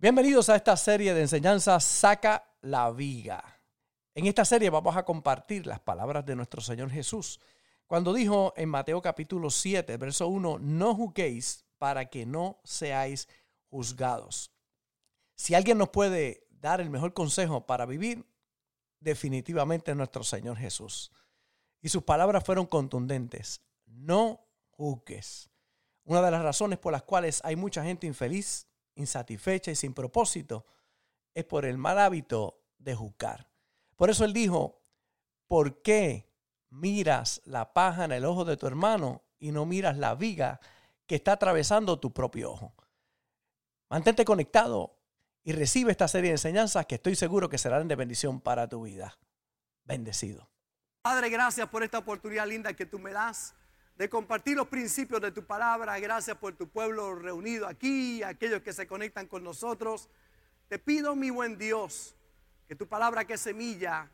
Bienvenidos a esta serie de enseñanzas Saca la Viga. En esta serie vamos a compartir las palabras de nuestro Señor Jesús cuando dijo en Mateo capítulo 7, verso 1, no juzguéis para que no seáis juzgados. Si alguien nos puede dar el mejor consejo para vivir, definitivamente es nuestro Señor Jesús. Y sus palabras fueron contundentes. No juzgues. Una de las razones por las cuales hay mucha gente infeliz insatisfecha y sin propósito, es por el mal hábito de juzgar. Por eso él dijo, ¿por qué miras la paja en el ojo de tu hermano y no miras la viga que está atravesando tu propio ojo? Mantente conectado y recibe esta serie de enseñanzas que estoy seguro que serán de bendición para tu vida. Bendecido. Padre, gracias por esta oportunidad linda que tú me das de compartir los principios de tu palabra. Gracias por tu pueblo reunido aquí, aquellos que se conectan con nosotros. Te pido, mi buen Dios, que tu palabra que semilla,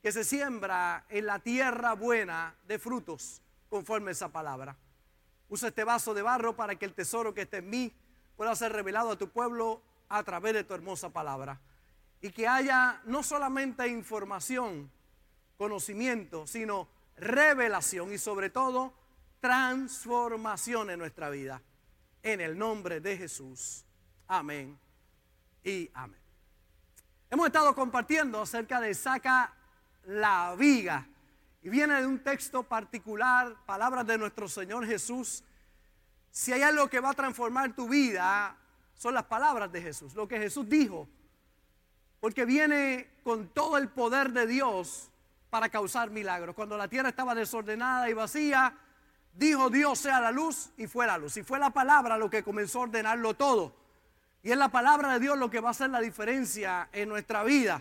que se siembra en la tierra buena de frutos, conforme esa palabra. Usa este vaso de barro para que el tesoro que esté en mí pueda ser revelado a tu pueblo a través de tu hermosa palabra. Y que haya no solamente información, conocimiento, sino revelación y sobre todo transformación en nuestra vida. En el nombre de Jesús. Amén y amén. Hemos estado compartiendo acerca de saca la viga. Y viene de un texto particular, palabras de nuestro Señor Jesús. Si hay algo que va a transformar tu vida, son las palabras de Jesús, lo que Jesús dijo. Porque viene con todo el poder de Dios para causar milagros. Cuando la tierra estaba desordenada y vacía, dijo Dios sea la luz y fue la luz. Y fue la palabra lo que comenzó a ordenarlo todo. Y es la palabra de Dios lo que va a hacer la diferencia en nuestra vida.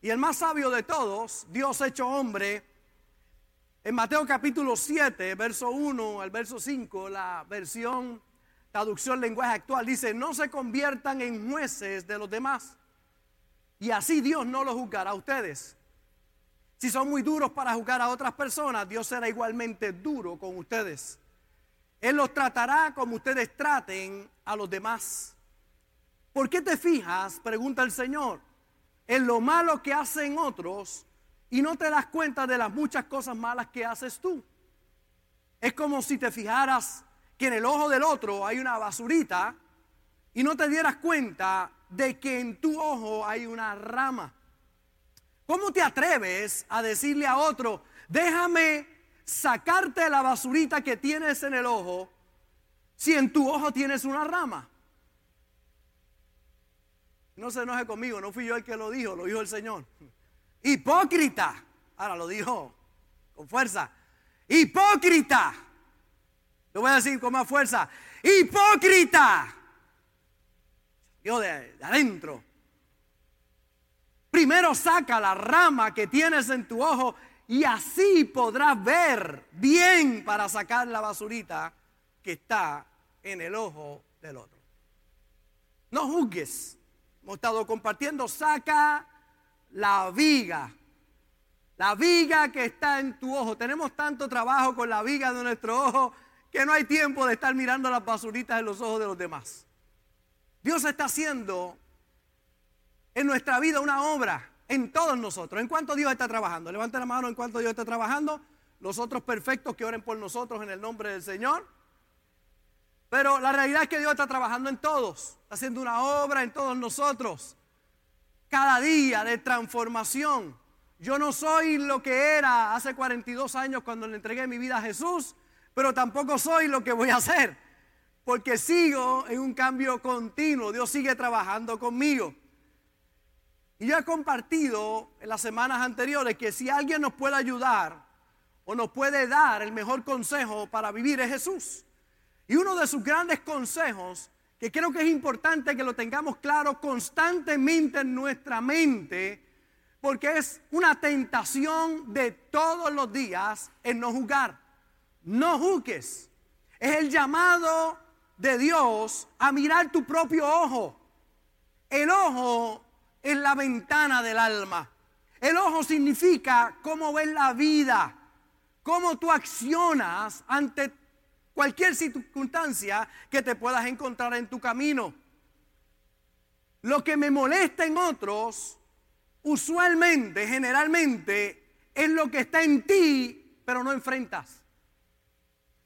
Y el más sabio de todos, Dios hecho hombre, en Mateo capítulo 7, verso 1 al verso 5, la versión traducción lenguaje actual dice, no se conviertan en jueces de los demás. Y así Dios no los juzgará a ustedes. Si son muy duros para juzgar a otras personas, Dios será igualmente duro con ustedes. Él los tratará como ustedes traten a los demás. ¿Por qué te fijas, pregunta el Señor, en lo malo que hacen otros y no te das cuenta de las muchas cosas malas que haces tú? Es como si te fijaras que en el ojo del otro hay una basurita y no te dieras cuenta de que en tu ojo hay una rama. ¿Cómo te atreves a decirle a otro, déjame sacarte la basurita que tienes en el ojo si en tu ojo tienes una rama? No se enoje conmigo, no fui yo el que lo dijo, lo dijo el Señor. Hipócrita. Ahora lo dijo con fuerza. Hipócrita. Lo voy a decir con más fuerza. Hipócrita. Yo de adentro. Primero saca la rama que tienes en tu ojo y así podrás ver bien para sacar la basurita que está en el ojo del otro. No juzgues. Hemos estado compartiendo, saca la viga. La viga que está en tu ojo. Tenemos tanto trabajo con la viga de nuestro ojo que no hay tiempo de estar mirando las basuritas en los ojos de los demás. Dios está haciendo en nuestra vida una obra en todos nosotros. ¿En cuánto Dios está trabajando? Levante la mano en cuánto Dios está trabajando. Los otros perfectos que oren por nosotros en el nombre del Señor. Pero la realidad es que Dios está trabajando en todos. Está haciendo una obra en todos nosotros. Cada día de transformación. Yo no soy lo que era hace 42 años cuando le entregué mi vida a Jesús, pero tampoco soy lo que voy a hacer. Porque sigo en un cambio continuo. Dios sigue trabajando conmigo. Y yo he compartido en las semanas anteriores que si alguien nos puede ayudar o nos puede dar el mejor consejo para vivir es Jesús. Y uno de sus grandes consejos, que creo que es importante que lo tengamos claro constantemente en nuestra mente, porque es una tentación de todos los días en no juzgar. No juzgues. Es el llamado de Dios a mirar tu propio ojo. El ojo es la ventana del alma. El ojo significa cómo ves la vida, cómo tú accionas ante cualquier circunstancia que te puedas encontrar en tu camino. lo que me molesta en otros, usualmente, generalmente, es lo que está en ti, pero no enfrentas.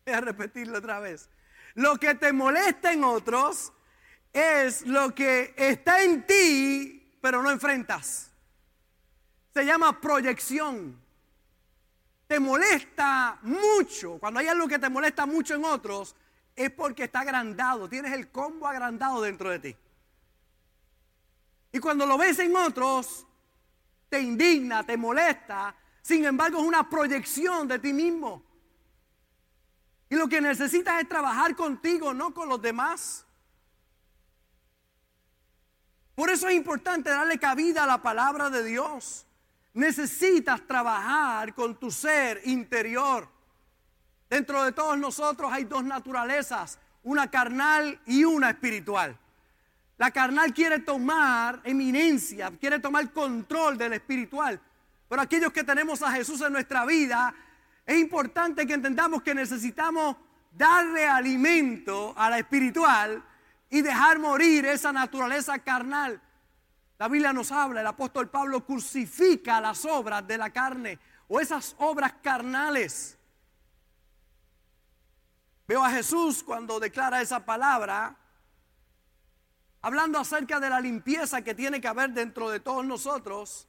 Voy a repetirlo otra vez. Lo que te molesta en otros es lo que está en ti, pero no enfrentas. Se llama proyección. Te molesta mucho. Cuando hay algo que te molesta mucho en otros, es porque está agrandado. Tienes el combo agrandado dentro de ti. Y cuando lo ves en otros, te indigna, te molesta. Sin embargo, es una proyección de ti mismo. Y lo que necesitas es trabajar contigo, no con los demás. Por eso es importante darle cabida a la palabra de Dios. Necesitas trabajar con tu ser interior. Dentro de todos nosotros hay dos naturalezas, una carnal y una espiritual. La carnal quiere tomar eminencia, quiere tomar control del espiritual. Pero aquellos que tenemos a Jesús en nuestra vida, es importante que entendamos que necesitamos darle alimento a la espiritual y dejar morir esa naturaleza carnal. La Biblia nos habla, el apóstol Pablo crucifica las obras de la carne o esas obras carnales. Veo a Jesús cuando declara esa palabra, hablando acerca de la limpieza que tiene que haber dentro de todos nosotros.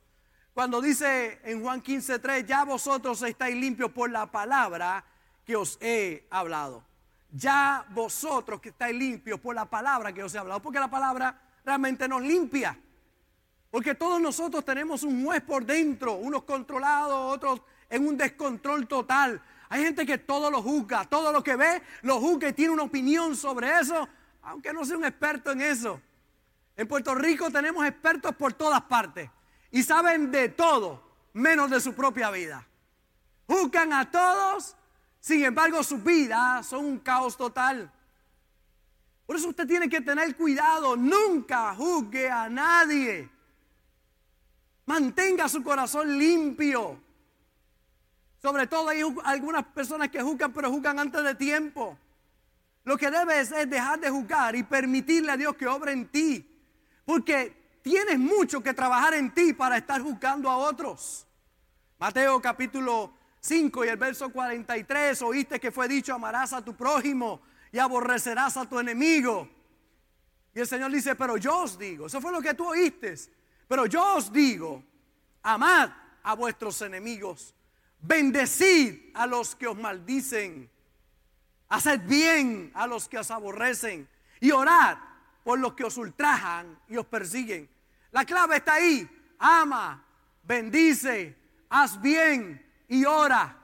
Cuando dice en Juan 15:3, ya vosotros estáis limpios por la palabra que os he hablado. Ya vosotros que estáis limpios por la palabra que os he hablado, porque la palabra realmente nos limpia. Porque todos nosotros tenemos un juez por dentro, unos controlados, otros en un descontrol total. Hay gente que todo lo juzga, todo lo que ve lo juzga y tiene una opinión sobre eso, aunque no sea un experto en eso. En Puerto Rico tenemos expertos por todas partes y saben de todo, menos de su propia vida. Juzgan a todos, sin embargo sus vidas son un caos total. Por eso usted tiene que tener cuidado, nunca juzgue a nadie. Mantenga su corazón limpio. Sobre todo hay algunas personas que juzgan, pero juzgan antes de tiempo. Lo que debes es dejar de juzgar y permitirle a Dios que obre en ti. Porque tienes mucho que trabajar en ti para estar juzgando a otros. Mateo capítulo 5 y el verso 43, oíste que fue dicho, amarás a tu prójimo y aborrecerás a tu enemigo. Y el Señor dice, pero yo os digo, eso fue lo que tú oíste, pero yo os digo, amad a vuestros enemigos Bendecid a los que os maldicen. Haced bien a los que os aborrecen. Y orad por los que os ultrajan y os persiguen. La clave está ahí. Ama, bendice, haz bien y ora.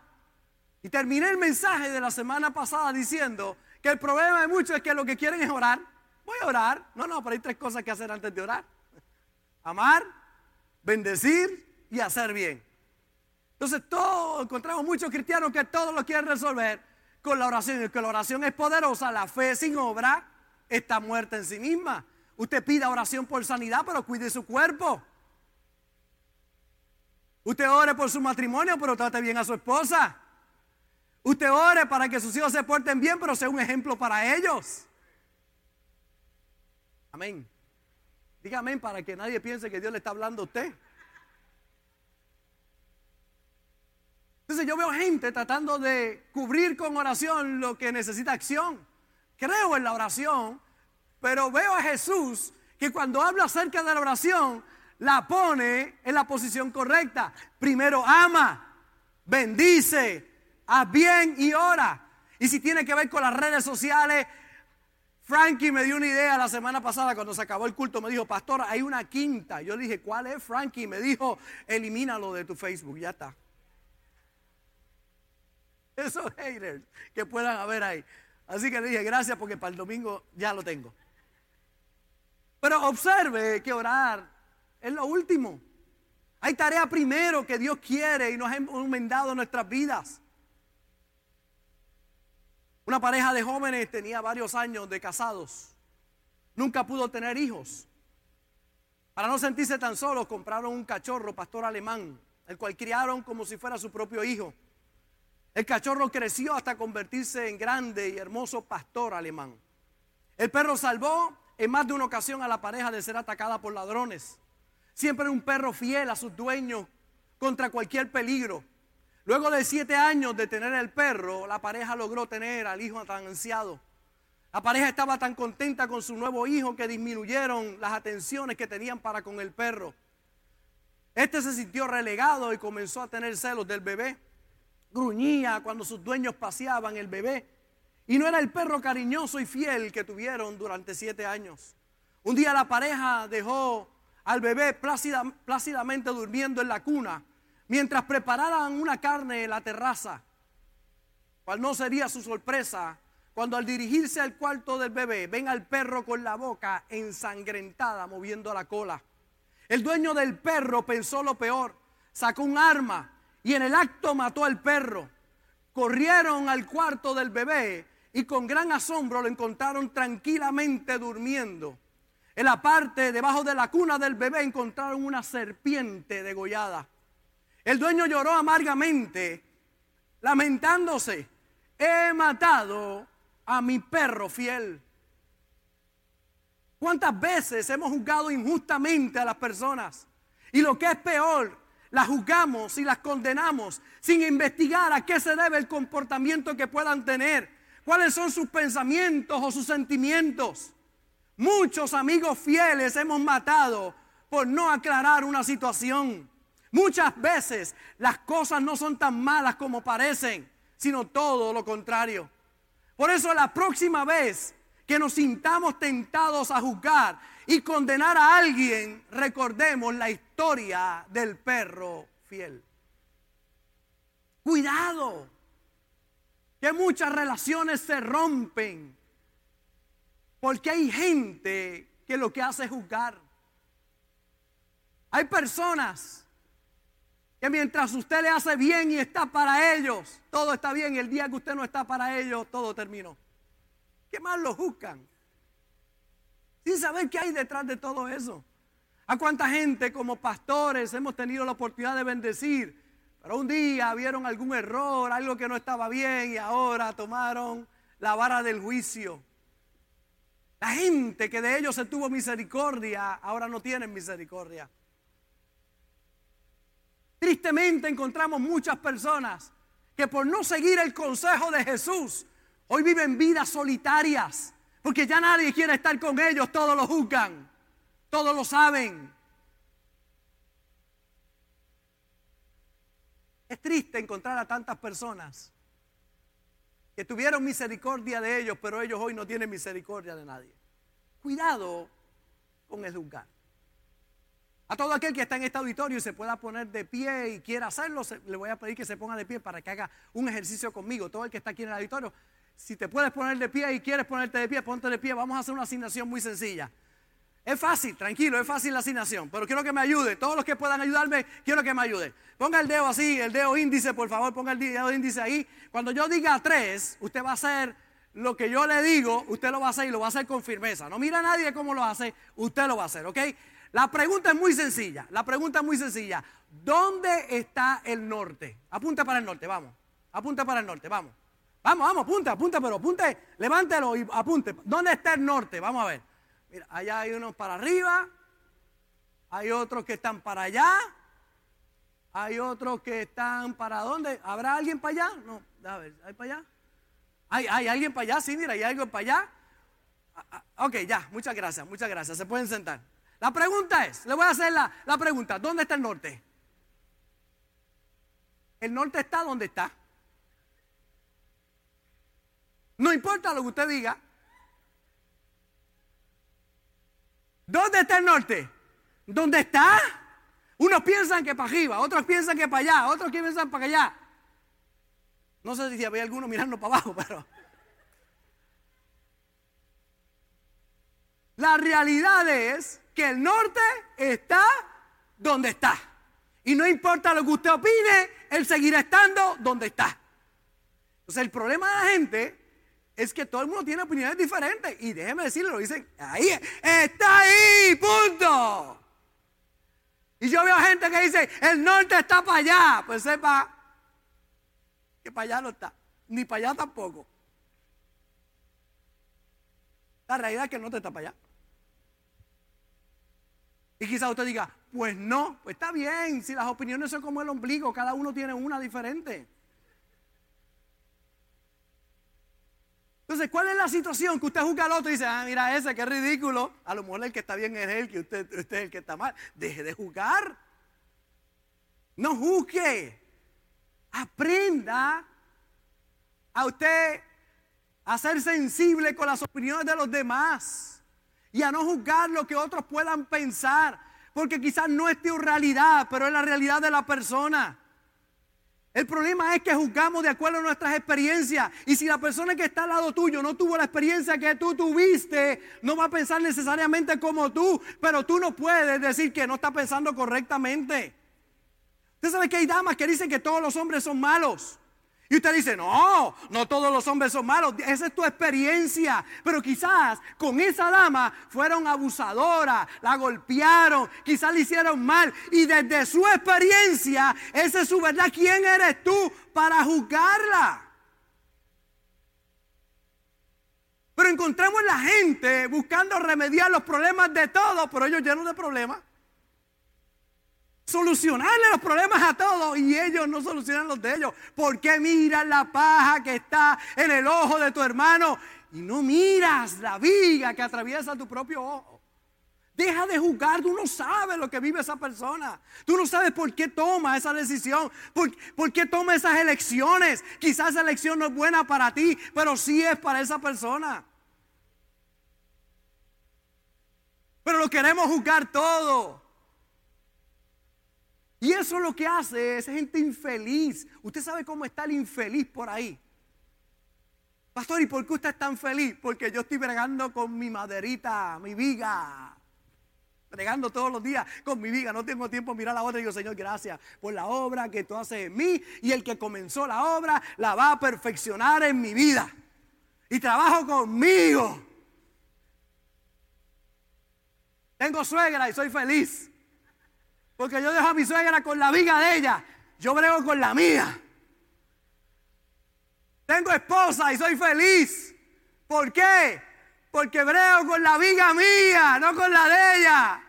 Y terminé el mensaje de la semana pasada diciendo que el problema de muchos es que lo que quieren es orar. Voy a orar. No, no, pero hay tres cosas que hacer antes de orar. Amar, bendecir y hacer bien. Entonces, todo, encontramos muchos cristianos que todo lo quieren resolver con la oración. Y que la oración es poderosa, la fe sin obra está muerta en sí misma. Usted pida oración por sanidad, pero cuide su cuerpo. Usted ore por su matrimonio, pero trate bien a su esposa. Usted ore para que sus hijos se porten bien, pero sea un ejemplo para ellos. Amén. Dígame para que nadie piense que Dios le está hablando a usted. Entonces yo veo gente tratando de cubrir con oración lo que necesita acción. Creo en la oración, pero veo a Jesús que cuando habla acerca de la oración, la pone en la posición correcta. Primero ama, bendice, haz bien y ora. Y si tiene que ver con las redes sociales, Frankie me dio una idea la semana pasada cuando se acabó el culto. Me dijo, pastor, hay una quinta. Yo le dije, ¿cuál es Frankie? Me dijo, elimínalo de tu Facebook, ya está. Esos haters que puedan haber ahí. Así que le dije, gracias porque para el domingo ya lo tengo. Pero observe que orar es lo último. Hay tarea primero que Dios quiere y nos ha enmendado nuestras vidas. Una pareja de jóvenes tenía varios años de casados. Nunca pudo tener hijos. Para no sentirse tan solos, compraron un cachorro, pastor alemán, el cual criaron como si fuera su propio hijo. El cachorro creció hasta convertirse en grande y hermoso pastor alemán. El perro salvó en más de una ocasión a la pareja de ser atacada por ladrones. Siempre un perro fiel a sus dueños contra cualquier peligro. Luego de siete años de tener el perro, la pareja logró tener al hijo tan ansiado. La pareja estaba tan contenta con su nuevo hijo que disminuyeron las atenciones que tenían para con el perro. Este se sintió relegado y comenzó a tener celos del bebé. Gruñía cuando sus dueños paseaban el bebé. Y no era el perro cariñoso y fiel que tuvieron durante siete años. Un día la pareja dejó al bebé plácidamente durmiendo en la cuna mientras prepararan una carne en la terraza. ¿Cuál no sería su sorpresa cuando al dirigirse al cuarto del bebé ven al perro con la boca ensangrentada moviendo la cola? El dueño del perro pensó lo peor, sacó un arma y en el acto mató al perro. Corrieron al cuarto del bebé y con gran asombro lo encontraron tranquilamente durmiendo. En la parte debajo de la cuna del bebé encontraron una serpiente degollada. El dueño lloró amargamente, lamentándose, he matado a mi perro fiel. ¿Cuántas veces hemos juzgado injustamente a las personas? Y lo que es peor, las juzgamos y las condenamos sin investigar a qué se debe el comportamiento que puedan tener, cuáles son sus pensamientos o sus sentimientos. Muchos amigos fieles hemos matado por no aclarar una situación. Muchas veces las cosas no son tan malas como parecen, sino todo lo contrario. Por eso la próxima vez que nos sintamos tentados a juzgar y condenar a alguien, recordemos la historia del perro fiel. Cuidado, que muchas relaciones se rompen porque hay gente que lo que hace es juzgar. Hay personas que mientras usted le hace bien y está para ellos, todo está bien. El día que usted no está para ellos, todo terminó. ¿Qué más lo juzgan? Sin saber qué hay detrás de todo eso. ¿A cuánta gente como pastores hemos tenido la oportunidad de bendecir? Pero un día vieron algún error, algo que no estaba bien y ahora tomaron la vara del juicio. La gente que de ellos se tuvo misericordia, ahora no tienen misericordia. Tristemente encontramos muchas personas que por no seguir el consejo de Jesús Hoy viven vidas solitarias, porque ya nadie quiere estar con ellos, todos lo juzgan, todos lo saben. Es triste encontrar a tantas personas que tuvieron misericordia de ellos, pero ellos hoy no tienen misericordia de nadie. Cuidado con el juzgar. A todo aquel que está en este auditorio y se pueda poner de pie y quiera hacerlo, le voy a pedir que se ponga de pie para que haga un ejercicio conmigo. Todo el que está aquí en el auditorio, si te puedes poner de pie y quieres ponerte de pie, ponte de pie. Vamos a hacer una asignación muy sencilla. Es fácil, tranquilo, es fácil la asignación, pero quiero que me ayude. Todos los que puedan ayudarme, quiero que me ayuden. Ponga el dedo así, el dedo índice, por favor, ponga el dedo índice ahí. Cuando yo diga tres, usted va a hacer lo que yo le digo, usted lo va a hacer y lo va a hacer con firmeza. No mira a nadie cómo lo hace, usted lo va a hacer, ¿ok? La pregunta es muy sencilla, la pregunta es muy sencilla. ¿Dónde está el norte? Apunta para el norte, vamos. Apunta para el norte, vamos. Vamos, vamos, apunte, apunte, pero apunte, levántelo y apunte. ¿Dónde está el norte? Vamos a ver. Mira, allá hay unos para arriba, hay otros que están para allá, hay otros que están para dónde. ¿Habrá alguien para allá? No, a ver, ¿hay para allá? ¿Hay, hay alguien para allá? Sí, mira, hay algo para allá. Ah, ah, ok, ya, muchas gracias, muchas gracias. Se pueden sentar. La pregunta es, le voy a hacer la, la pregunta, ¿dónde está el norte? El norte está donde está. No importa lo que usted diga. ¿Dónde está el norte? ¿Dónde está? Unos piensan que para arriba, otros piensan que para allá, otros piensan para allá. No sé si había alguno mirando para abajo, pero... La realidad es que el norte está donde está. Y no importa lo que usted opine, él seguirá estando donde está. Entonces el problema de la gente es que todo el mundo tiene opiniones diferentes. Y déjeme decirle, lo dicen, ahí, está ahí, punto. Y yo veo gente que dice, el norte está para allá. Pues sepa que para allá no está. Ni para allá tampoco. La realidad es que el norte está para allá. Y quizás usted diga, pues no, pues está bien, si las opiniones son como el ombligo, cada uno tiene una diferente. Entonces, ¿cuál es la situación? Que usted juzga al otro y dice, ah, mira ese, qué ridículo. A lo mejor el que está bien es él, que usted, usted es el que está mal. Deje de juzgar. No juzgue. Aprenda a usted a ser sensible con las opiniones de los demás y a no juzgar lo que otros puedan pensar, porque quizás no es tu realidad, pero es la realidad de la persona. El problema es que juzgamos de acuerdo a nuestras experiencias. Y si la persona que está al lado tuyo no tuvo la experiencia que tú tuviste, no va a pensar necesariamente como tú. Pero tú no puedes decir que no está pensando correctamente. Usted sabe que hay damas que dicen que todos los hombres son malos. Y usted dice, no, no todos los hombres son malos, esa es tu experiencia. Pero quizás con esa dama fueron abusadoras, la golpearon, quizás le hicieron mal. Y desde su experiencia, esa es su verdad. ¿Quién eres tú para juzgarla? Pero encontramos la gente buscando remediar los problemas de todos, pero ellos llenos de problemas solucionarle los problemas a todos y ellos no solucionan los de ellos. porque miras la paja que está en el ojo de tu hermano y no miras la viga que atraviesa tu propio ojo? Deja de juzgar, tú no sabes lo que vive esa persona. Tú no sabes por qué toma esa decisión, por, por, qué toma esas elecciones. Quizás esa elección no es buena para ti, pero sí es para esa persona. Pero lo queremos juzgar todo. Y eso lo que hace es gente infeliz. Usted sabe cómo está el infeliz por ahí. Pastor, ¿y por qué usted es tan feliz? Porque yo estoy bregando con mi maderita, mi viga. Bregando todos los días con mi viga. No tengo tiempo de mirar la otra. Y digo, Señor, gracias por la obra que tú haces en mí. Y el que comenzó la obra la va a perfeccionar en mi vida. Y trabajo conmigo. Tengo suegra y soy feliz. Porque yo dejo a mi suegra con la viga de ella. Yo brego con la mía. Tengo esposa y soy feliz. ¿Por qué? Porque brego con la viga mía, no con la de ella.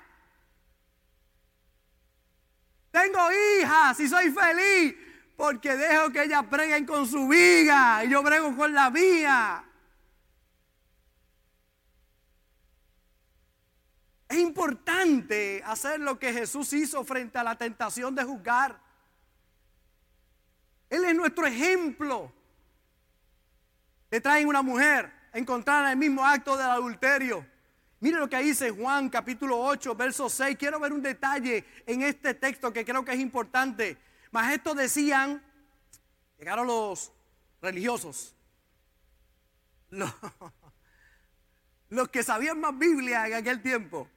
Tengo hijas y soy feliz porque dejo que ellas breguen con su viga y yo brego con la mía. Es importante hacer lo que Jesús hizo frente a la tentación de juzgar. Él es nuestro ejemplo. Le traen una mujer a encontrar el mismo acto del adulterio. Mire lo que dice Juan capítulo 8, verso 6. Quiero ver un detalle en este texto que creo que es importante. Mas estos decían, llegaron los religiosos, los que sabían más Biblia en aquel tiempo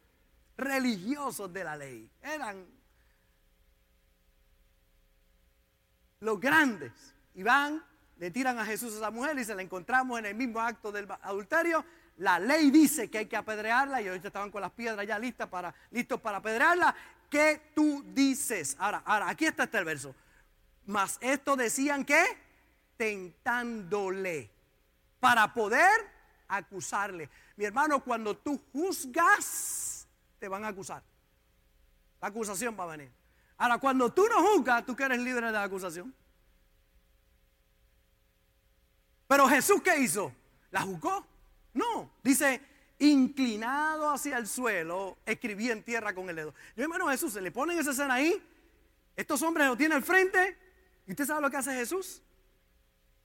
religiosos de la ley. Eran los grandes. Y van, le tiran a Jesús a esa mujer y se la encontramos en el mismo acto del adulterio. La ley dice que hay que apedrearla y ahorita estaban con las piedras ya listas para, listos para apedrearla. ¿Qué tú dices? Ahora, ahora, aquí está este verso. Mas esto decían que tentándole para poder acusarle. Mi hermano, cuando tú juzgas, te van a acusar. La acusación va a venir. Ahora, cuando tú no juzgas, tú que eres libre de la acusación. Pero Jesús, ¿qué hizo? ¿La juzgó? No. Dice, inclinado hacia el suelo, escribí en tierra con el dedo. Yo hermano Jesús, se le ponen esa escena ahí. Estos hombres lo tienen al frente. ¿Y usted sabe lo que hace Jesús?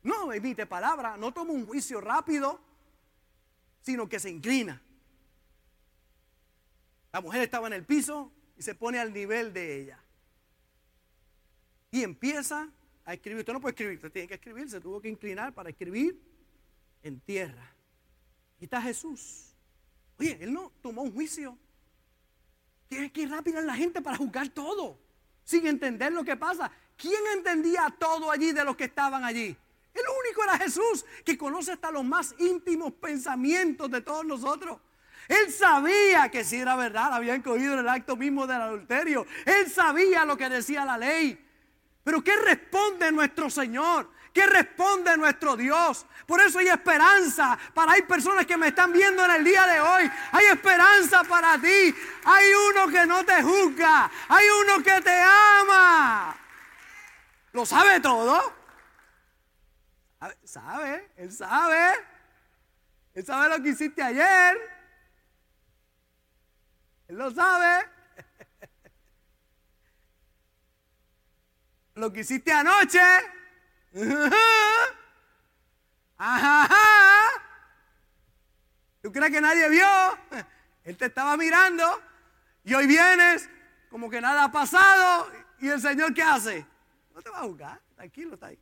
No emite palabra, no toma un juicio rápido, sino que se inclina. La mujer estaba en el piso y se pone al nivel de ella. Y empieza a escribir. Usted no puede escribir, usted tiene que escribir. Se tuvo que inclinar para escribir en tierra. Y está Jesús. Oye, él no tomó un juicio. Tiene que ir rápido en la gente para juzgar todo. Sin entender lo que pasa. ¿Quién entendía todo allí de los que estaban allí? El único era Jesús, que conoce hasta los más íntimos pensamientos de todos nosotros. Él sabía que si era verdad, habían cogido el acto mismo del adulterio. Él sabía lo que decía la ley. Pero ¿qué responde nuestro Señor? ¿Qué responde nuestro Dios? Por eso hay esperanza para hay personas que me están viendo en el día de hoy. Hay esperanza para ti. Hay uno que no te juzga. Hay uno que te ama. ¿Lo sabe todo? ¿Sabe? Él sabe. Él sabe lo que hiciste ayer. Lo sabe. Lo que hiciste anoche. Ajá. ¿Tú crees que nadie vio? Él te estaba mirando y hoy vienes como que nada ha pasado y el Señor ¿qué hace? No te va a juzgar, tranquilo, está ahí.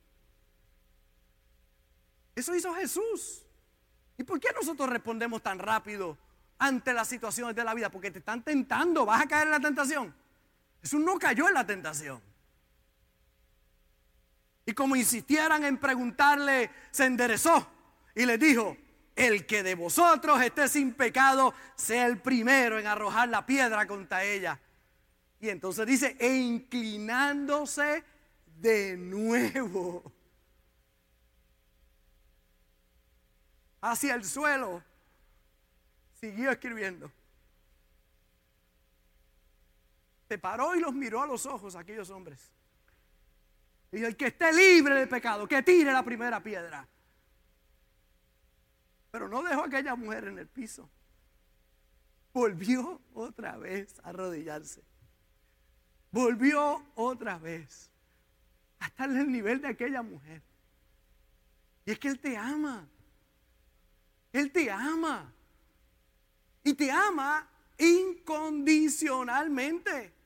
Eso hizo Jesús. ¿Y por qué nosotros respondemos tan rápido ante las situaciones de la vida? Porque te están tentando, vas a caer en la tentación. Jesús no cayó en la tentación. Y como insistieran en preguntarle, se enderezó y les dijo, el que de vosotros esté sin pecado, sea el primero en arrojar la piedra contra ella. Y entonces dice, e inclinándose de nuevo hacia el suelo, siguió escribiendo. Se paró y los miró a los ojos a aquellos hombres. Y el que esté libre de pecado, que tire la primera piedra. Pero no dejó a aquella mujer en el piso. Volvió otra vez a arrodillarse. Volvió otra vez a estar en el nivel de aquella mujer. Y es que Él te ama. Él te ama. Y te ama incondicionalmente.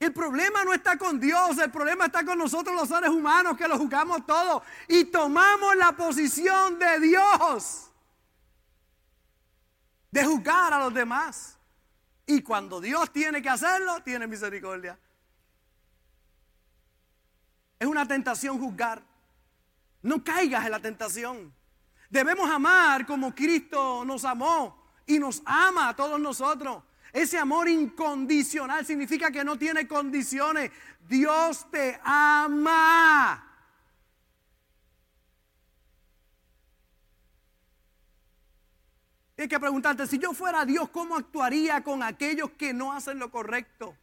El problema no está con Dios, el problema está con nosotros los seres humanos que lo juzgamos todo y tomamos la posición de Dios de juzgar a los demás. Y cuando Dios tiene que hacerlo, tiene misericordia. Es una tentación juzgar. No caigas en la tentación. Debemos amar como Cristo nos amó y nos ama a todos nosotros. Ese amor incondicional significa que no tiene condiciones. Dios te ama. Hay que preguntarte, si yo fuera Dios, ¿cómo actuaría con aquellos que no hacen lo correcto?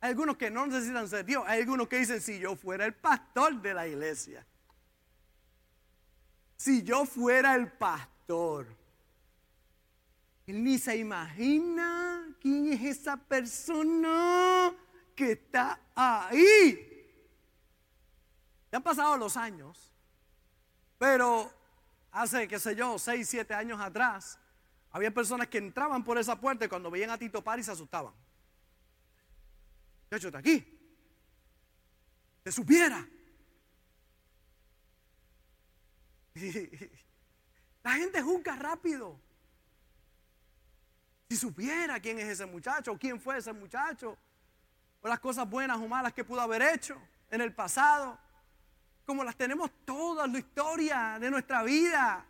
Hay algunos que no necesitan ser Dios. Hay algunos que dicen, si yo fuera el pastor de la iglesia. Si yo fuera el pastor. Él ni se imagina quién es esa persona que está ahí. Ya han pasado los años, pero hace, qué sé yo, seis, siete años atrás, había personas que entraban por esa puerta y cuando veían a Tito Pari se asustaban. De hecho, está aquí. Se supiera. La gente juzga rápido. Si supiera quién es ese muchacho, quién fue ese muchacho, o las cosas buenas o malas que pudo haber hecho en el pasado, como las tenemos todas, la historia de nuestra vida.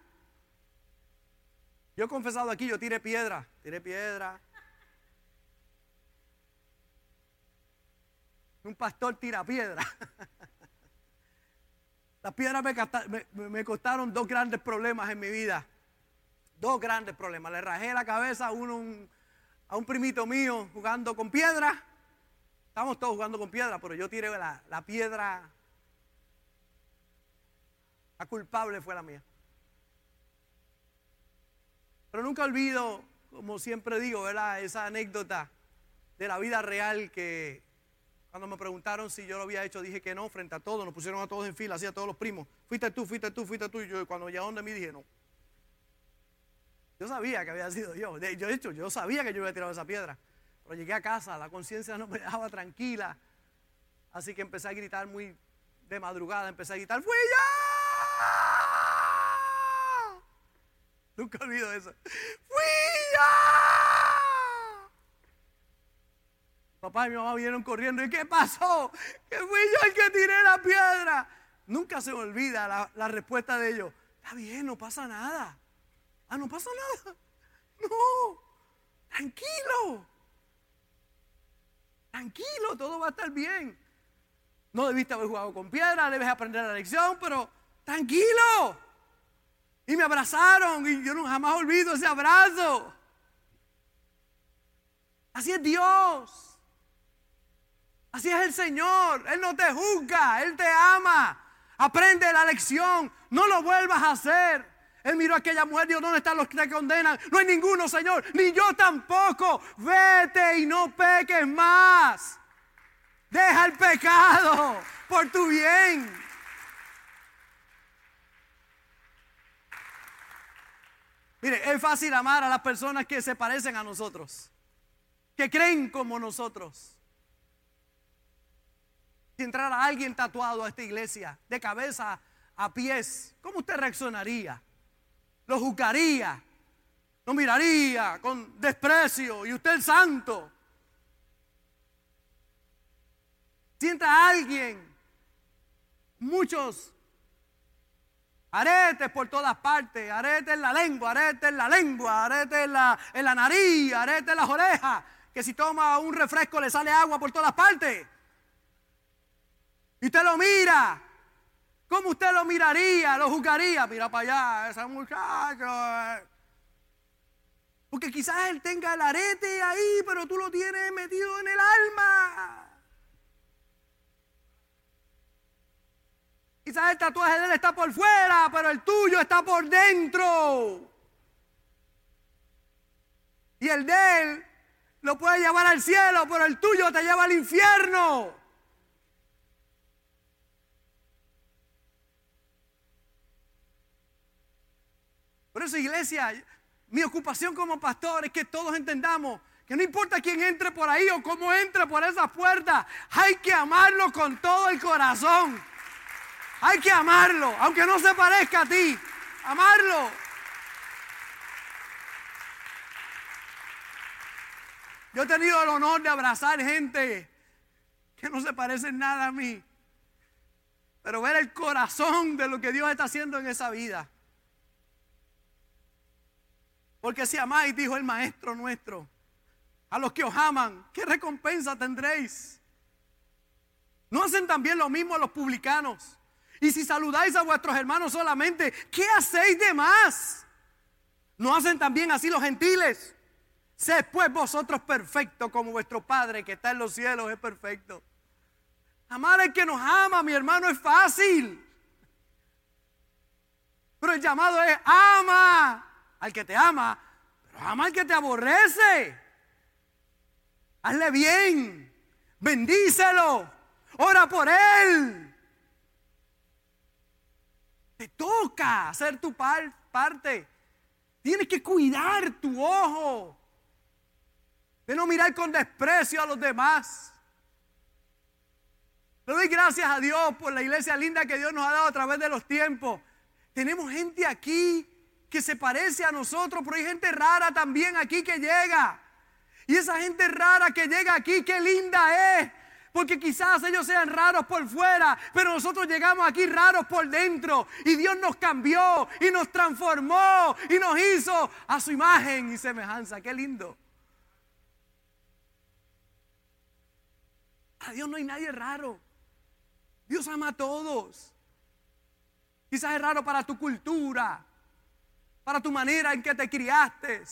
Yo he confesado aquí, yo tiré piedra, tiré piedra. Un pastor tira piedra. Las piedras me, costaron dos grandes problemas en mi vida. Dos grandes problemas. Le rajé la cabeza a, uno, a un primito mío jugando con piedra. Estamos todos jugando con piedra, pero yo tiré la, la piedra. La culpable fue la mía. Pero nunca olvido, como siempre digo, ¿verdad? esa anécdota de la vida real que cuando me preguntaron si yo lo había hecho, dije que no, frente a todos, nos pusieron a todos en fila, así a todos los primos. Fuiste tú, fuiste tú, fuiste tú. Y yo, cuando llegaron de mí, dije no. Yo sabía que había sido yo. De hecho, yo sabía que yo había tirado esa piedra. Pero llegué a casa, la conciencia no me dejaba tranquila. Así que empecé a gritar muy de madrugada, empecé a gritar, ¡fui yo! Nunca olvido eso. ¡Fui yo! Papá y mi mamá vinieron corriendo. ¿Y qué pasó? Que fui yo el que tiré la piedra. Nunca se olvida la respuesta de ellos. Está bien, no pasa nada. Ah, no pasa nada. No, tranquilo. Tranquilo, todo va a estar bien. No debiste haber jugado con piedra, debes aprender la lección, pero tranquilo. Y me abrazaron y yo no jamás olvido ese abrazo. Así es Dios. Así es el Señor. Él no te juzga, Él te ama. Aprende la lección, no lo vuelvas a hacer. Él miró a aquella mujer dijo, ¿dónde están los que te condenan? No hay ninguno, Señor, ni yo tampoco. Vete y no peques más. Deja el pecado por tu bien. Mire, es fácil amar a las personas que se parecen a nosotros, que creen como nosotros. Si entrara alguien tatuado a esta iglesia, de cabeza a pies, ¿cómo usted reaccionaría? ¿Lo juzgaría? ¿Lo miraría con desprecio? ¿Y usted es santo? Sienta a alguien, muchos aretes por todas partes, aretes en la lengua, aretes en la lengua, aretes en la, en la nariz, aretes en las orejas, que si toma un refresco le sale agua por todas partes. Y usted lo mira. ¿Cómo usted lo miraría? ¿Lo juzgaría? Mira para allá, ese muchacho. Porque quizás él tenga el arete ahí, pero tú lo tienes metido en el alma. Quizás el tatuaje de él está por fuera, pero el tuyo está por dentro. Y el de él lo puede llevar al cielo, pero el tuyo te lleva al infierno. Por eso, iglesia, mi ocupación como pastor es que todos entendamos que no importa quién entre por ahí o cómo entre por esa puerta, hay que amarlo con todo el corazón. Hay que amarlo, aunque no se parezca a ti. Amarlo. Yo he tenido el honor de abrazar gente que no se parecen nada a mí. Pero ver el corazón de lo que Dios está haciendo en esa vida. Porque si amáis, dijo el maestro nuestro, a los que os aman, ¿qué recompensa tendréis? ¿No hacen también lo mismo los publicanos? Y si saludáis a vuestros hermanos solamente, ¿qué hacéis de más? ¿No hacen también así los gentiles? Sed pues vosotros perfectos como vuestro Padre que está en los cielos es perfecto. Amar al que nos ama, mi hermano, es fácil. Pero el llamado es ama al que te ama, pero ama al que te aborrece. Hazle bien, bendícelo, ora por él. Te toca hacer tu parte. Tienes que cuidar tu ojo. De no mirar con desprecio a los demás. Le doy gracias a Dios por la iglesia linda que Dios nos ha dado a través de los tiempos. Tenemos gente aquí que se parece a nosotros, pero hay gente rara también aquí que llega. Y esa gente rara que llega aquí, qué linda es. Porque quizás ellos sean raros por fuera, pero nosotros llegamos aquí raros por dentro. Y Dios nos cambió y nos transformó y nos hizo a su imagen y semejanza. Qué lindo. A Dios no hay nadie raro. Dios ama a todos. Quizás es raro para tu cultura, para tu manera en que te criaste,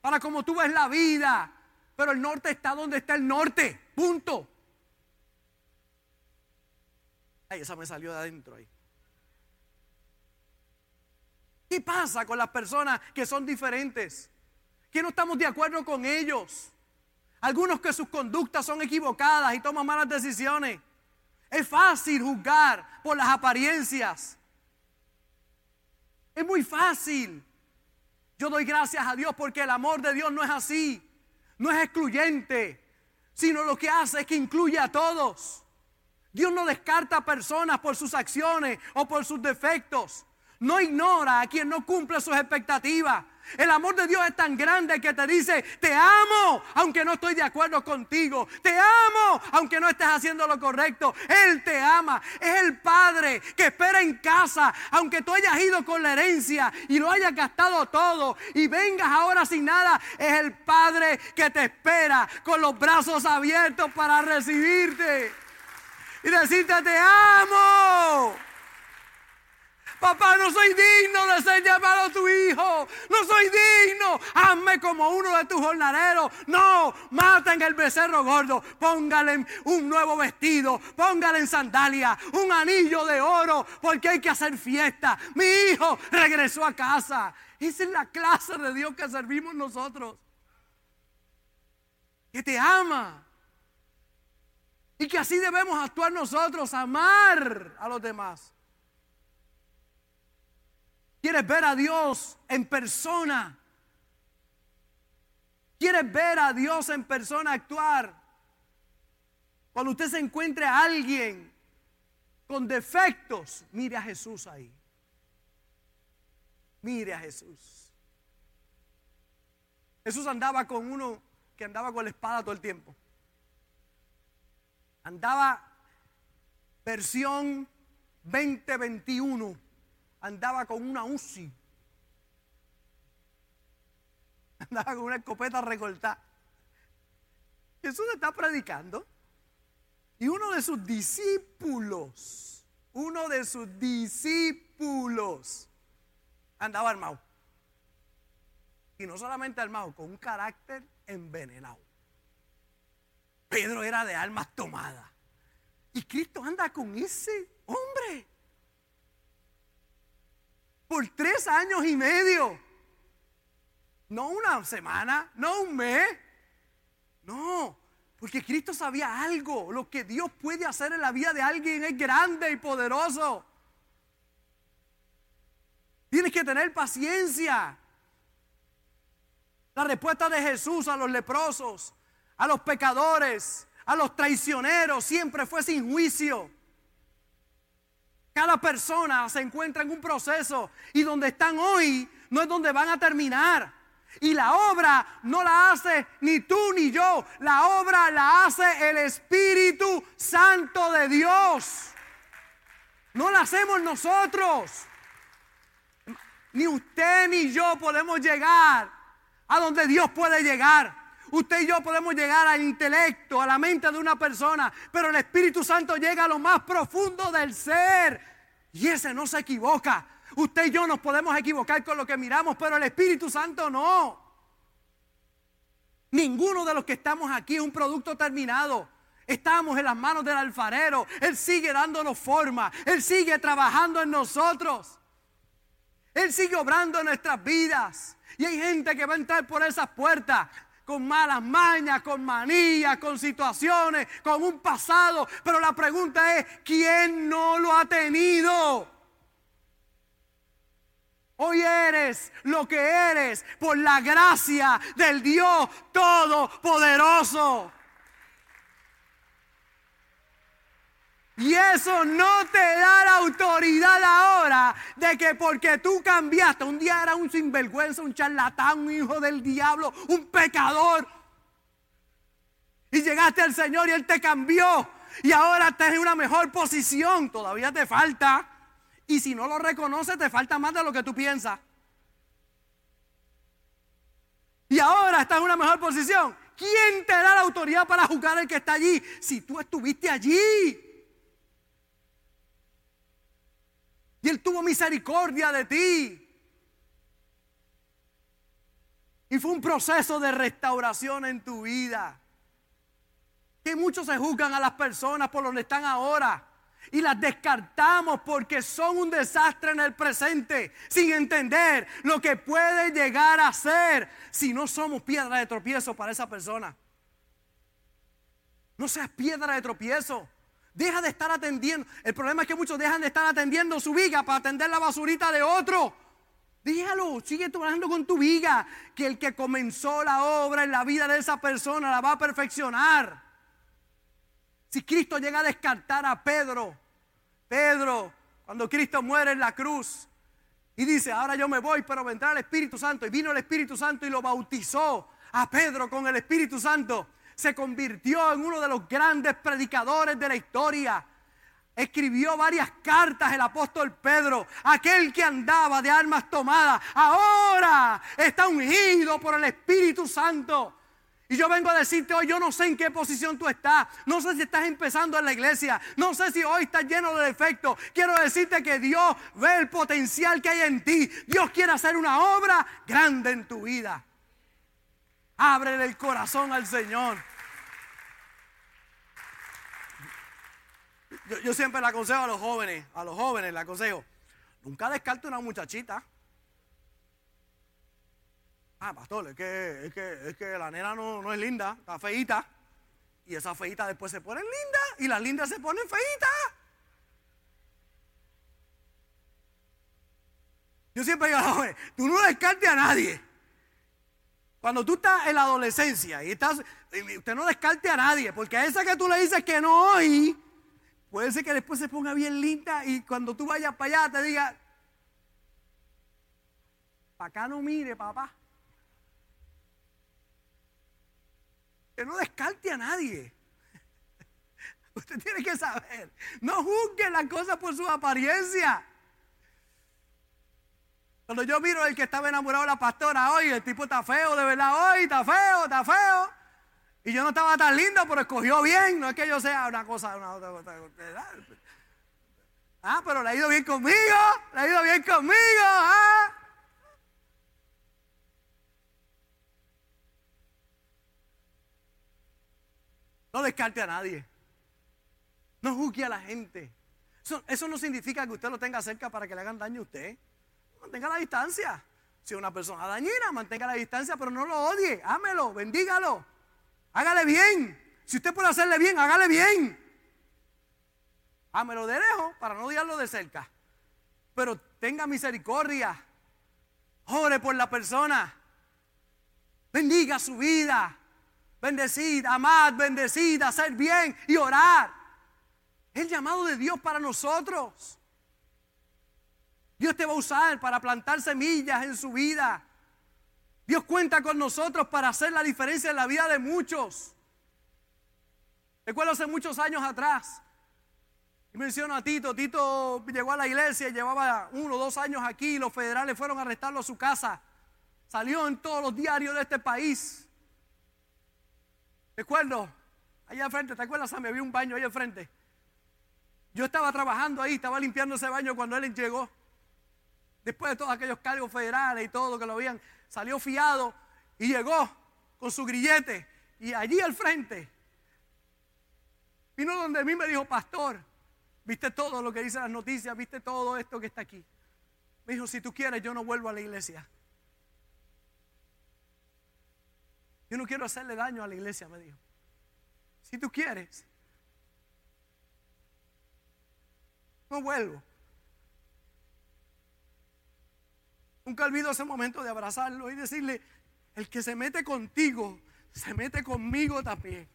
para cómo tú ves la vida. Pero el norte está donde está el norte. Punto. Ay, esa me salió de adentro ahí. ¿Qué pasa con las personas que son diferentes? Que no estamos de acuerdo con ellos. Algunos que sus conductas son equivocadas y toman malas decisiones. Es fácil juzgar por las apariencias. Es muy fácil. Yo doy gracias a Dios porque el amor de Dios no es así. No es excluyente, sino lo que hace es que incluye a todos. Dios no descarta a personas por sus acciones o por sus defectos. No ignora a quien no cumple sus expectativas. El amor de Dios es tan grande que te dice, te amo aunque no estoy de acuerdo contigo. Te amo aunque no estés haciendo lo correcto. Él te ama. Es el Padre que espera en casa aunque tú hayas ido con la herencia y lo hayas gastado todo y vengas ahora sin nada. Es el Padre que te espera con los brazos abiertos para recibirte. y decirte te amo. Papá, no soy digno de ser llamado tu hijo. No soy digno. Hazme como uno de tus jornaleros. No, maten el becerro gordo. Póngale un nuevo vestido. Póngale en sandalia. Un anillo de oro. Porque hay que hacer fiesta. Mi hijo regresó a casa. Esa es la clase de Dios que servimos nosotros. Que te ama. Y que así debemos actuar nosotros. Amar a los demás. ¿Quieres ver a Dios en persona? ¿Quieres ver a Dios en persona actuar? Cuando usted se encuentre a alguien con defectos, mire a Jesús ahí. Mire a Jesús. Jesús andaba con uno que andaba con la espada todo el tiempo. Andaba versión 2021 andaba con una UCI. Andaba con una escopeta recortada. Jesús está predicando. Y uno de sus discípulos, uno de sus discípulos, andaba armado. Y no solamente armado, con un carácter envenenado. Pedro era de almas tomadas. Y Cristo anda con ese hombre por tres años y medio. No una semana, no un mes. No, porque Cristo sabía algo. Lo que Dios puede hacer en la vida de alguien es grande y poderoso. Tienes que tener paciencia. La respuesta de Jesús a los leprosos, a los pecadores, a los traicioneros, siempre fue sin juicio. Cada persona se encuentra en un proceso y donde están hoy no es donde van a terminar. Y la obra no la hace ni tú ni yo, la obra la hace el Espíritu Santo de Dios. No la hacemos nosotros. Ni usted ni yo podemos llegar a donde Dios puede llegar. Usted y yo podemos llegar al intelecto, a la mente de una persona, pero el Espíritu Santo llega a lo más profundo del ser. Y ese no se equivoca. Usted y yo nos podemos equivocar con lo que miramos, pero el Espíritu Santo no. Ninguno de los que estamos aquí es un producto terminado. Estamos en las manos del alfarero. Él sigue dándonos forma. Él sigue trabajando en nosotros. Él sigue obrando en nuestras vidas. Y hay gente que va a entrar por esas puertas con malas mañas, con manías, con situaciones, con un pasado. Pero la pregunta es, ¿quién no lo ha tenido? Hoy eres lo que eres por la gracia del Dios Todopoderoso. Y eso no te da la autoridad ahora de que porque tú cambiaste, un día era un sinvergüenza, un charlatán, un hijo del diablo, un pecador. Y llegaste al Señor y Él te cambió. Y ahora estás en una mejor posición. Todavía te falta. Y si no lo reconoces, te falta más de lo que tú piensas. Y ahora estás en una mejor posición. ¿Quién te da la autoridad para juzgar al que está allí? Si tú estuviste allí. Y Él tuvo misericordia de ti. Y fue un proceso de restauración en tu vida. Que muchos se juzgan a las personas por donde están ahora. Y las descartamos porque son un desastre en el presente, sin entender lo que puede llegar a ser si no somos piedra de tropiezo para esa persona. No seas piedra de tropiezo. Deja de estar atendiendo. El problema es que muchos dejan de estar atendiendo su viga para atender la basurita de otro. Déjalo, sigue trabajando con tu viga, que el que comenzó la obra en la vida de esa persona la va a perfeccionar. Si Cristo llega a descartar a Pedro, Pedro, cuando Cristo muere en la cruz y dice, ahora yo me voy, pero vendrá el Espíritu Santo, y vino el Espíritu Santo y lo bautizó a Pedro con el Espíritu Santo se convirtió en uno de los grandes predicadores de la historia. Escribió varias cartas el apóstol Pedro, aquel que andaba de armas tomadas, ahora está ungido por el Espíritu Santo. Y yo vengo a decirte hoy, yo no sé en qué posición tú estás. No sé si estás empezando en la iglesia. No sé si hoy estás lleno de defectos. Quiero decirte que Dios ve el potencial que hay en ti. Dios quiere hacer una obra grande en tu vida. Ábrele el corazón al Señor. Yo, siempre le aconsejo a los jóvenes, a los jóvenes le aconsejo, nunca descarte una muchachita. Ah, pastor, es que, es que, es que la nena no, no es linda, está feíta. Y esa feíta después se ponen lindas y las lindas se ponen feitas. Yo siempre digo a los jóvenes, tú no descartes a nadie. Cuando tú estás en la adolescencia y estás, usted no descarte a nadie, porque a esa que tú le dices que no hoy, puede ser que después se ponga bien linda y cuando tú vayas para allá te diga, para acá no mire, papá. Que no descarte a nadie. Usted tiene que saber, no juzgue las cosas por su apariencia. Cuando yo miro el que estaba enamorado de la pastora hoy, el tipo está feo, de verdad, hoy está feo, está feo. Y yo no estaba tan lindo, pero escogió bien. No es que yo sea una cosa, una otra cosa. Ah, pero le ha ido bien conmigo, le ha ido bien conmigo. Ah. No descarte a nadie. No juzgue a la gente. Eso, eso, no significa que usted lo tenga cerca para que le hagan daño a usted. Mantenga la distancia. Si es una persona dañina, mantenga la distancia, pero no lo odie. Ámelo, bendígalo. Hágale bien. Si usted puede hacerle bien, hágale bien. Ámelo de lejos para no odiarlo de cerca. Pero tenga misericordia. Ore por la persona. Bendiga su vida. Bendecid, amad, bendecid, hacer bien y orar. El llamado de Dios para nosotros. Dios te va a usar para plantar semillas en su vida. Dios cuenta con nosotros para hacer la diferencia en la vida de muchos. Recuerdo hace muchos años atrás, y menciono a Tito, Tito llegó a la iglesia, llevaba uno o dos años aquí, los federales fueron a arrestarlo a su casa. Salió en todos los diarios de este país. Recuerdo, allá al frente, ¿te acuerdas? Me vi un baño ahí al frente. Yo estaba trabajando ahí, estaba limpiando ese baño cuando él llegó. Después de todos aquellos cargos federales y todo que lo habían, salió fiado y llegó con su grillete. Y allí al frente vino donde mí me dijo, pastor, viste todo lo que dicen las noticias, viste todo esto que está aquí. Me dijo, si tú quieres, yo no vuelvo a la iglesia. Yo no quiero hacerle daño a la iglesia, me dijo. Si tú quieres, no vuelvo. Nunca olvido ese momento de abrazarlo y decirle, el que se mete contigo, se mete conmigo también.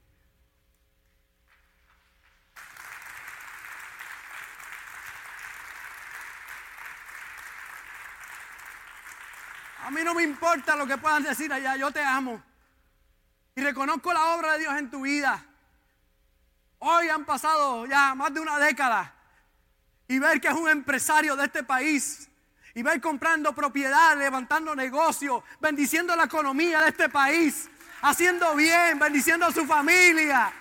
A mí no me importa lo que puedan decir allá, yo te amo. Y reconozco la obra de Dios en tu vida. Hoy han pasado ya más de una década. Y ver que es un empresario de este país y va a ir comprando propiedad, levantando negocios, bendiciendo la economía de este país, haciendo bien, bendiciendo a su familia.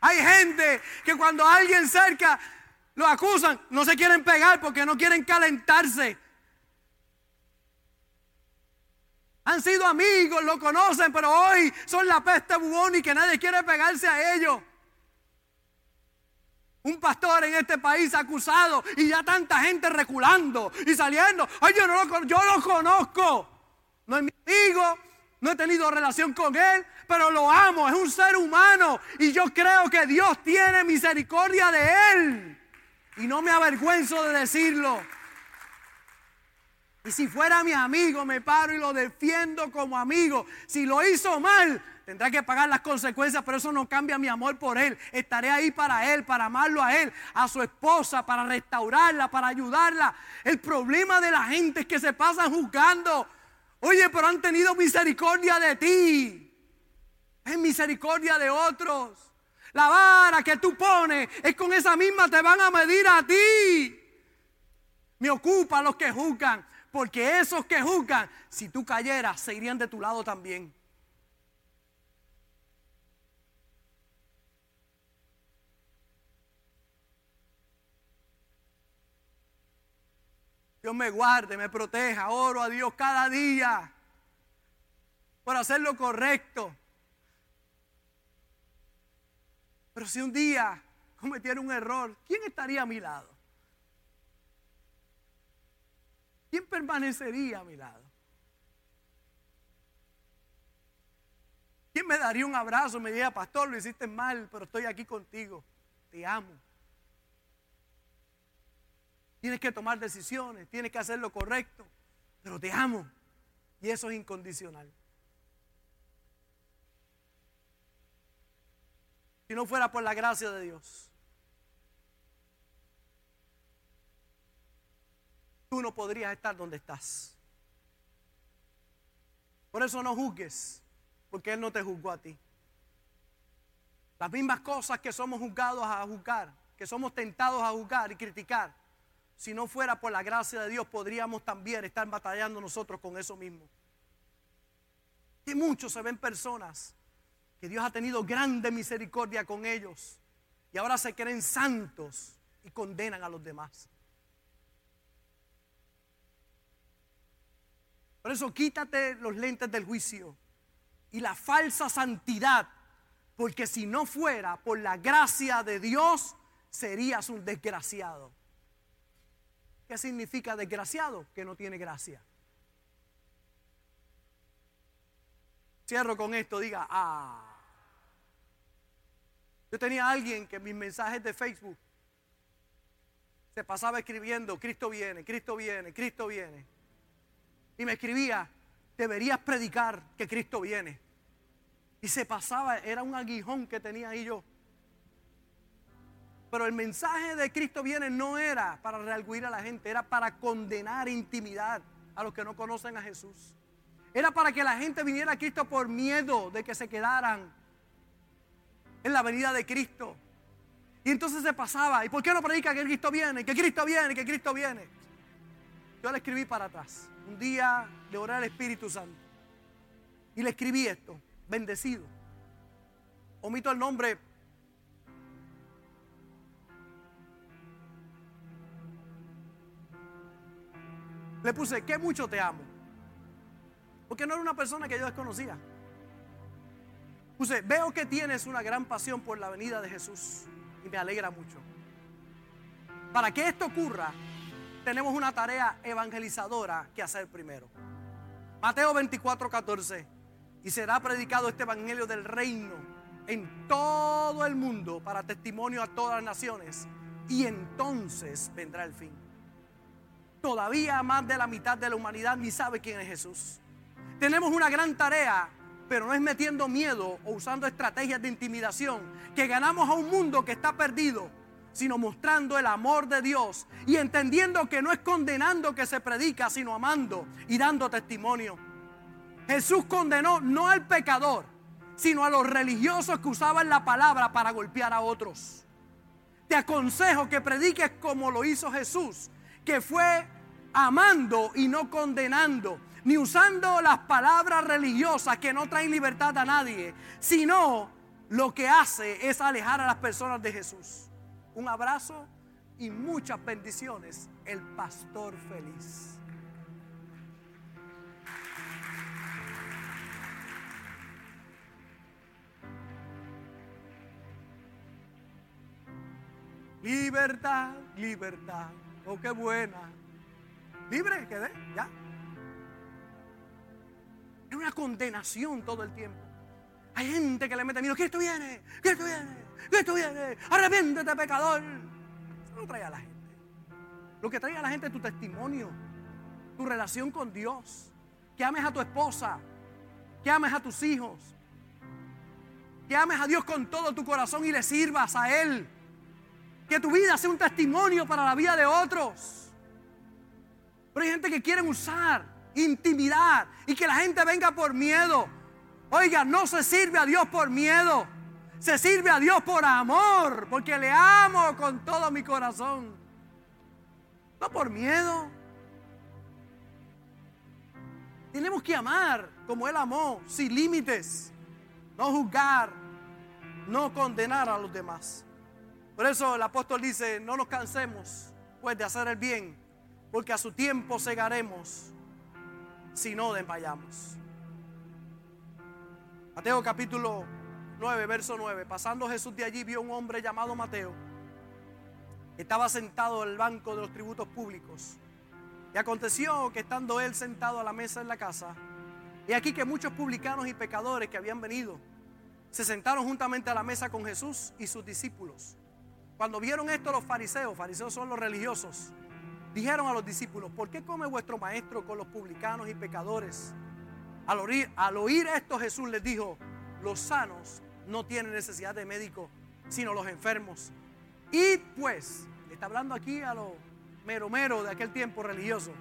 Hay gente que cuando alguien cerca lo acusan, no se quieren pegar porque no quieren calentarse. Han sido amigos, lo conocen, pero hoy son la peste bubón que nadie quiere pegarse a ellos. Un pastor en este país acusado y ya tanta gente reculando y saliendo. Ay, yo, no lo, yo lo conozco. No es mi amigo, no he tenido relación con él, pero lo amo, es un ser humano y yo creo que Dios tiene misericordia de él. Y no me avergüenzo de decirlo. Y si fuera mi amigo, me paro y lo defiendo como amigo. Si lo hizo mal, tendrá que pagar las consecuencias, pero eso no cambia mi amor por él. Estaré ahí para él, para amarlo a él, a su esposa, para restaurarla, para ayudarla. El problema de la gente es que se pasan juzgando. Oye, pero han tenido misericordia de ti. Es misericordia de otros. La vara que tú pones es con esa misma te van a medir a ti. Me ocupa los que juzgan. Porque esos que juzgan, si tú cayeras, se irían de tu lado también. Dios me guarde, me proteja, oro a Dios cada día por hacer lo correcto. Pero si un día cometiera un error, ¿quién estaría a mi lado? ¿Quién permanecería a mi lado? ¿Quién me daría un abrazo? Me diría, pastor, lo hiciste mal, pero estoy aquí contigo. Te amo. Tienes que tomar decisiones, tienes que hacer lo correcto, pero te amo. Y eso es incondicional. Si no fuera por la gracia de Dios, tú no podrías estar donde estás. Por eso no juzgues, porque Él no te juzgó a ti. Las mismas cosas que somos juzgados a juzgar, que somos tentados a juzgar y criticar, si no fuera por la gracia de Dios, podríamos también estar batallando nosotros con eso mismo. Y muchos se ven personas que Dios ha tenido grande misericordia con ellos y ahora se creen santos y condenan a los demás. Por eso quítate los lentes del juicio y la falsa santidad, porque si no fuera por la gracia de Dios, serías un desgraciado. ¿Qué significa desgraciado? Que no tiene gracia. Cierro con esto, diga, ah. Yo tenía a alguien que mis mensajes de Facebook se pasaba escribiendo, Cristo viene, Cristo viene, Cristo viene. Y me escribía, deberías predicar que Cristo viene. Y se pasaba, era un aguijón que tenía ahí yo. Pero el mensaje de Cristo viene no era para realguir a la gente, era para condenar intimidad a los que no conocen a Jesús. Era para que la gente viniera a Cristo por miedo de que se quedaran en la venida de Cristo. Y entonces se pasaba, ¿y por qué no predica que Cristo viene? Que Cristo viene, que Cristo viene. Yo le escribí para atrás. Un día le oré al Espíritu Santo. Y le escribí esto, bendecido. Omito el nombre. Le puse, que mucho te amo. Porque no era una persona que yo desconocía veo que tienes una gran pasión por la venida de Jesús y me alegra mucho. Para que esto ocurra, tenemos una tarea evangelizadora que hacer primero. Mateo 24, 14. Y será predicado este evangelio del reino en todo el mundo para testimonio a todas las naciones. Y entonces vendrá el fin. Todavía más de la mitad de la humanidad ni sabe quién es Jesús. Tenemos una gran tarea pero no es metiendo miedo o usando estrategias de intimidación que ganamos a un mundo que está perdido, sino mostrando el amor de Dios y entendiendo que no es condenando que se predica, sino amando y dando testimonio. Jesús condenó no al pecador, sino a los religiosos que usaban la palabra para golpear a otros. Te aconsejo que prediques como lo hizo Jesús, que fue amando y no condenando ni usando las palabras religiosas que no traen libertad a nadie, sino lo que hace es alejar a las personas de Jesús. Un abrazo y muchas bendiciones, el pastor feliz. Libertad, libertad. Oh, qué buena. Libre, quedé, ya. Es una condenación todo el tiempo. Hay gente que le mete miedo, Cristo viene, Cristo viene, Cristo viene, arrepiéntete pecador. Eso no trae a la gente. Lo que trae a la gente es tu testimonio, tu relación con Dios. Que ames a tu esposa, que ames a tus hijos, que ames a Dios con todo tu corazón y le sirvas a Él. Que tu vida sea un testimonio para la vida de otros. Pero hay gente que quieren usar intimidad y que la gente venga por miedo. Oiga, no se sirve a Dios por miedo. Se sirve a Dios por amor, porque le amo con todo mi corazón. No por miedo. Tenemos que amar como Él amó, sin límites, no juzgar, no condenar a los demás. Por eso el apóstol dice, no nos cansemos pues de hacer el bien, porque a su tiempo cegaremos si no desmayamos. Mateo capítulo 9, verso 9. Pasando Jesús de allí vio un hombre llamado Mateo. Estaba sentado en el banco de los tributos públicos. Y aconteció que estando él sentado a la mesa en la casa, y aquí que muchos publicanos y pecadores que habían venido se sentaron juntamente a la mesa con Jesús y sus discípulos. Cuando vieron esto los fariseos, fariseos son los religiosos, dijeron a los discípulos, ¿por qué come vuestro maestro con los publicanos y pecadores? Al oír, esto Jesús les dijo, los sanos no tienen necesidad de médico, sino los enfermos. Y pues, está hablando aquí a los mero mero de aquel tiempo religioso.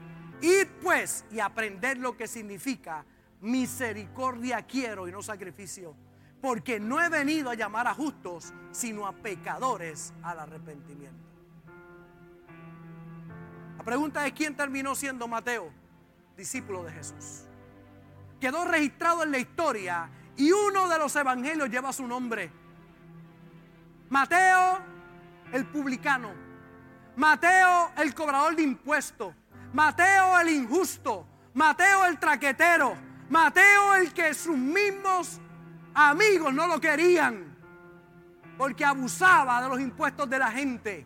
Id pues y aprender lo que significa misericordia quiero y no sacrificio. Porque no he venido a llamar a justos, sino a pecadores al arrepentimiento. La pregunta es, ¿quién terminó siendo Mateo? Discípulo de Jesús. Quedó registrado en la historia y uno de los evangelios lleva su nombre. Mateo, el publicano. Mateo, el cobrador de impuestos. Mateo, el injusto. Mateo, el traquetero. Mateo, el que sus mismos amigos no lo querían. Porque abusaba de los impuestos de la gente.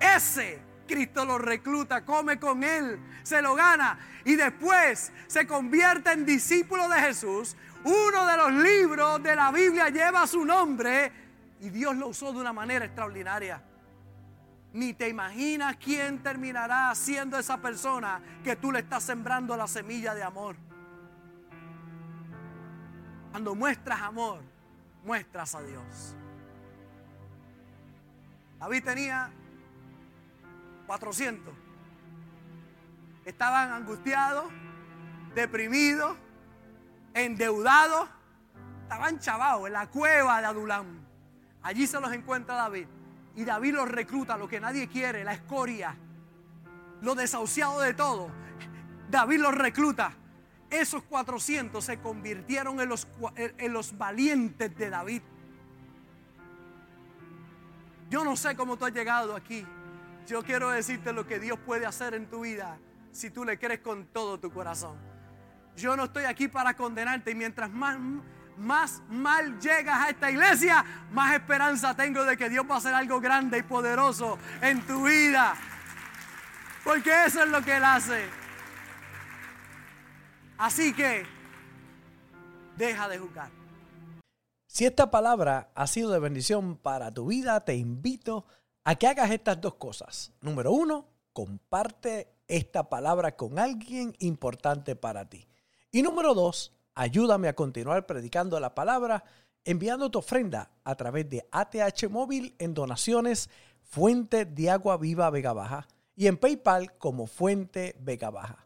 Ese Cristo lo recluta, come con él, se lo gana y después se convierte en discípulo de Jesús. Uno de los libros de la Biblia lleva su nombre y Dios lo usó de una manera extraordinaria. Ni te imaginas quién terminará siendo esa persona que tú le estás sembrando la semilla de amor. Cuando muestras amor, muestras a Dios. David tenía 400. Estaban angustiados, deprimidos, endeudados, estaban chavados en la cueva de Adulam. Allí se los encuentra David. Y David los recluta, lo que nadie quiere, la escoria, lo desahuciado de todo. David los recluta. Esos 400 se convirtieron en los, en los valientes de David. Yo no sé cómo tú has llegado aquí. Yo quiero decirte lo que Dios puede hacer en tu vida si tú le crees con todo tu corazón. Yo no estoy aquí para condenarte y mientras más, más mal llegas a esta iglesia, más esperanza tengo de que Dios va a hacer algo grande y poderoso en tu vida. Porque eso es lo que Él hace. Así que deja de juzgar. Si esta palabra ha sido de bendición para tu vida, te invito a que hagas estas dos cosas. Número uno, comparte esta palabra con alguien importante para ti. Y número dos, ayúdame a continuar predicando la palabra enviando tu ofrenda a través de ATH Móvil en donaciones Fuente de Agua Viva Vega Baja y en PayPal como Fuente Vega Baja.